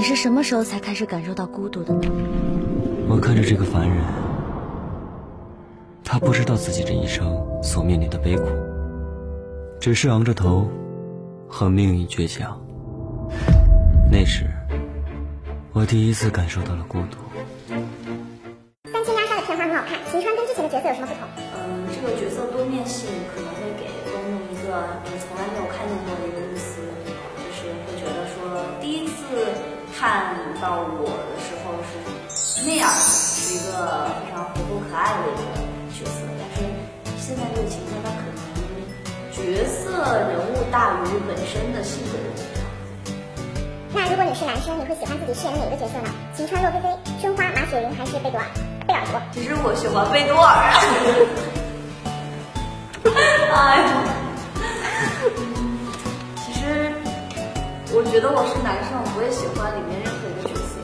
你是什么时候才开始感受到孤独的呢？我看着这个凡人，他不知道自己这一生所面临的悲苦，只是昂着头和命运倔强。那时，我第一次感受到了孤独。三千压杀的片花很好看，秦川跟之前的角色有什么不同？嗯，这个角色多面性可能会给观众一个你从来没有看见过的一个看到我的时候是那样的，是一个非常活泼可爱的一个角色，但是现在这个秦川他可能角色人物大于本身的性格人物。那如果你是男生，你会喜欢自己饰演哪个角色呢？秦川、洛菲菲、春花、马雪云还是贝多尔？贝尔多。其实我喜欢贝多尔。哎呀，觉得我是男生，我也喜欢里面任何一个角色，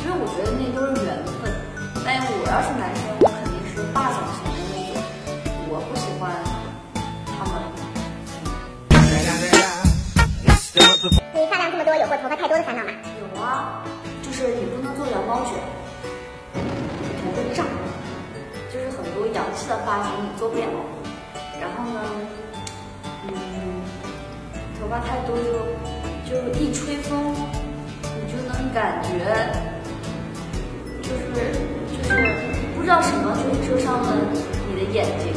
因为我觉得那都是缘分。但我要是男生，我肯定是霸总型的那种，我不喜欢他们。你发量这么多，有过头发太多的烦恼吗？有啊，就是你不能做羊毛卷，头会胀。就是很多洋气的发型你做不了。然后呢，嗯，头发太多就就一吹风，你就能感觉就是就是不知道什么就遮上了你的眼睛，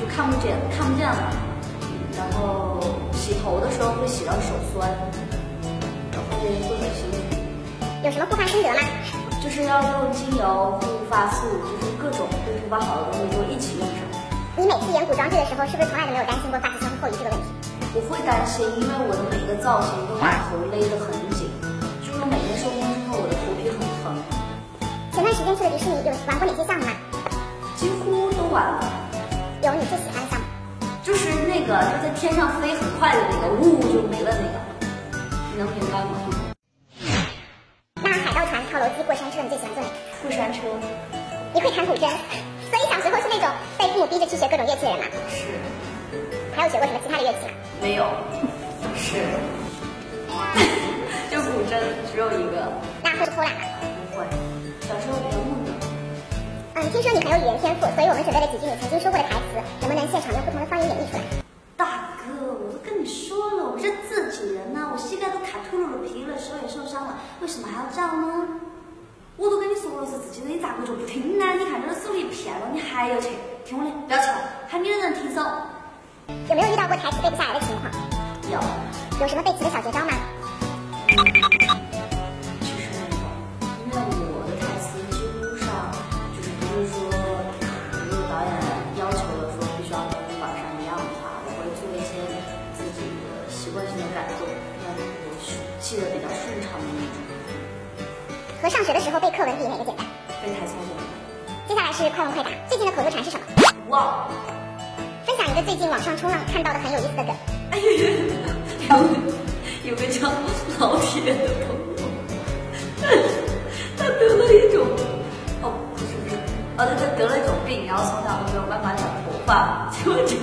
就看不见看不见了。然后洗头的时候会洗到手酸，会会很辛苦。有什么护发心得吗？就是要用精油、护发素，就是各种对头发好的东西都一起用上。你每次演古装剧的时候，是不是从来都没有担心过发际线会后移这个问题？我会担心，因为我的每一个造型都把头勒得很紧，就是每天收工之后，我的头皮很疼。前段时间去了迪士尼，有玩过哪些项目吗？几乎都玩了。有你最喜欢的项目？就是那个就在天上飞很快的那个，呜就没了那个，你能明白吗？那海盗船、跳楼机、过山车，你最喜欢坐哪个？过山车。你会弹古筝，所以小时候是那种被父母逼着去学各种乐器的人吗？是。还有学过什么其他的乐器吗？没有。是。就古筝只有一个。那会偷懒吗？不会。小时候比较木讷。嗯，听说你很有语言天赋，所以我们准备了几句你曾经说过的台词，能不能现场用不同的方言演绎出来？大哥，我都跟你说了，我是自己人呐、我膝盖都卡秃噜噜皮了，手也受伤了，为什么还要这样呢？我都跟你说了是自己人，你咋个就不听呢？你看这个手一骗了，你还要去？听我的，不要去了，还没有人停手。有没有遇到过台词背不下来的情况？有。有什么背词的小绝招吗？其实没有，因为我的台词几乎上就是不是说，如果导演要求了说必须要跟网上一样的话，我会做一些自己的习惯性的改动，让我记得比较顺畅的那种。和上学的时候背课文比哪个简单？背台词简单。接下来是快问快答，最近的口头禅是什么？哇！分享一个最近网上冲浪看到的很有意思的梗。哎呀，有有个叫老铁的朋友，他得了一种，哦不是不是，哦他他得了一种病，然后从小都没有办法长头发，结果这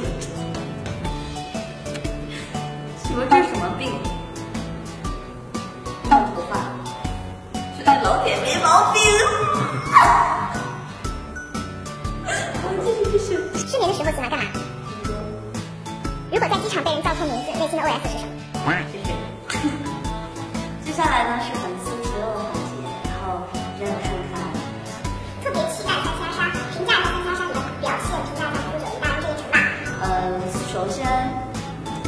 被人叫错名字，内心的 OS 是什么？谢谢。接下来呢是粉丝提问环节，然后人有盛开。特别期待三加杀，评价一下三加杀里的表现，评价一下九一大这一场吧。呃，首先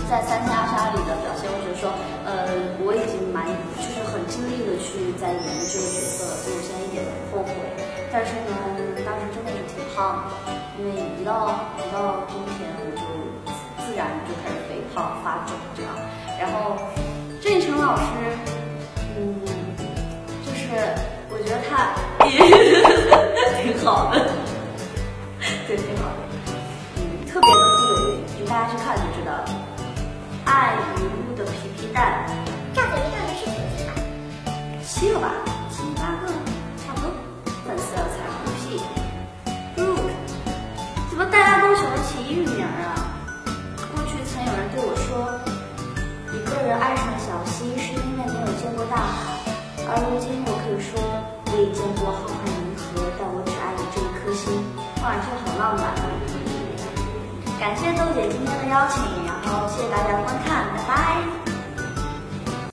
在三加杀里的表现，我觉得说，呃，我已经蛮就是很尽力的去在演这个角色了，所以我现在一点都不后悔。但是呢，当时真的是挺胖的，因为一到一到冬天而如今我可以说我已见过浩瀚银河，但我只爱你这一颗星。哇，这很浪漫。感谢豆姐今天的邀请，然后谢谢大家观看，拜拜。